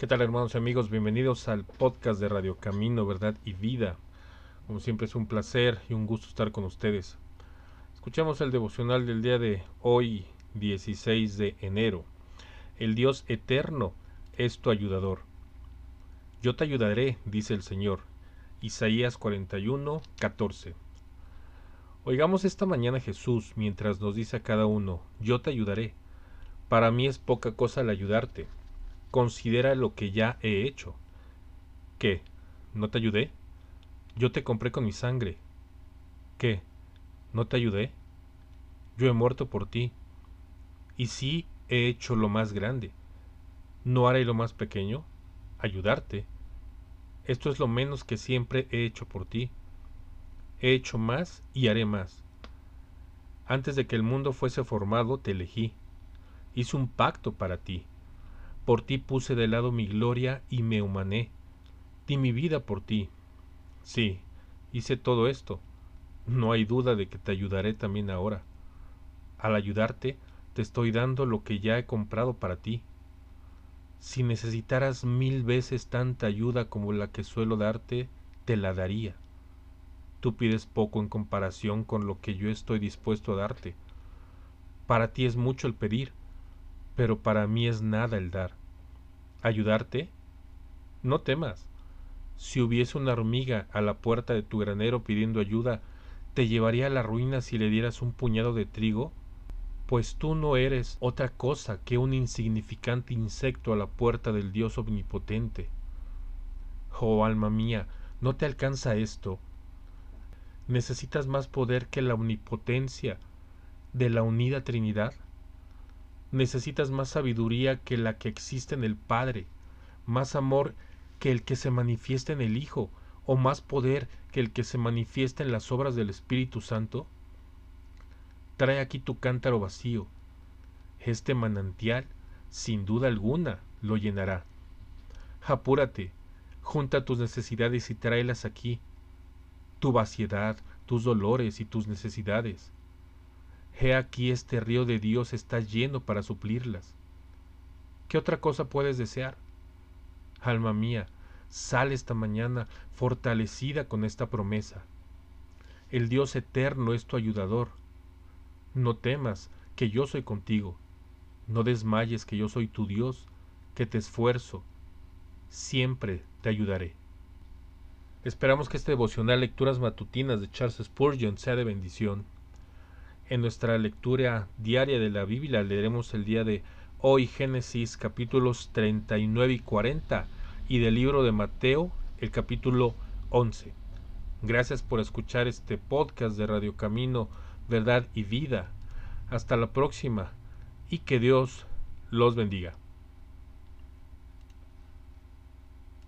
¿Qué tal hermanos y amigos? Bienvenidos al podcast de Radio Camino, Verdad y Vida. Como siempre es un placer y un gusto estar con ustedes. Escuchamos el devocional del día de hoy, 16 de enero. El Dios eterno es tu ayudador. Yo te ayudaré, dice el Señor. Isaías 41, 14. Oigamos esta mañana Jesús mientras nos dice a cada uno, yo te ayudaré. Para mí es poca cosa el ayudarte. Considera lo que ya he hecho. ¿Qué? ¿No te ayudé? Yo te compré con mi sangre. ¿Qué? ¿No te ayudé? Yo he muerto por ti. Y sí he hecho lo más grande. ¿No haré lo más pequeño? Ayudarte. Esto es lo menos que siempre he hecho por ti. He hecho más y haré más. Antes de que el mundo fuese formado, te elegí hice un pacto para ti. Por ti puse de lado mi gloria y me humané. Di mi vida por ti. Sí, hice todo esto. No hay duda de que te ayudaré también ahora. Al ayudarte, te estoy dando lo que ya he comprado para ti. Si necesitaras mil veces tanta ayuda como la que suelo darte, te la daría. Tú pides poco en comparación con lo que yo estoy dispuesto a darte. Para ti es mucho el pedir, pero para mí es nada el dar. ¿Ayudarte? No temas. Si hubiese una hormiga a la puerta de tu granero pidiendo ayuda, ¿te llevaría a la ruina si le dieras un puñado de trigo? Pues tú no eres otra cosa que un insignificante insecto a la puerta del Dios omnipotente. Oh alma mía, ¿no te alcanza esto? ¿Necesitas más poder que la omnipotencia de la unida Trinidad? Necesitas más sabiduría que la que existe en el Padre, más amor que el que se manifiesta en el Hijo, o más poder que el que se manifiesta en las obras del Espíritu Santo? Trae aquí tu cántaro vacío. Este manantial, sin duda alguna, lo llenará. Apúrate, junta tus necesidades y tráelas aquí, tu vaciedad, tus dolores y tus necesidades. He aquí este río de Dios está lleno para suplirlas. ¿Qué otra cosa puedes desear? Alma mía, sale esta mañana fortalecida con esta promesa. El Dios eterno es tu ayudador. No temas, que yo soy contigo. No desmayes, que yo soy tu Dios, que te esfuerzo. Siempre te ayudaré. Esperamos que este devocional Lecturas Matutinas de Charles Spurgeon sea de bendición. En nuestra lectura diaria de la Biblia leeremos el día de hoy Génesis capítulos 39 y 40 y del libro de Mateo el capítulo 11. Gracias por escuchar este podcast de Radio Camino, Verdad y Vida. Hasta la próxima y que Dios los bendiga.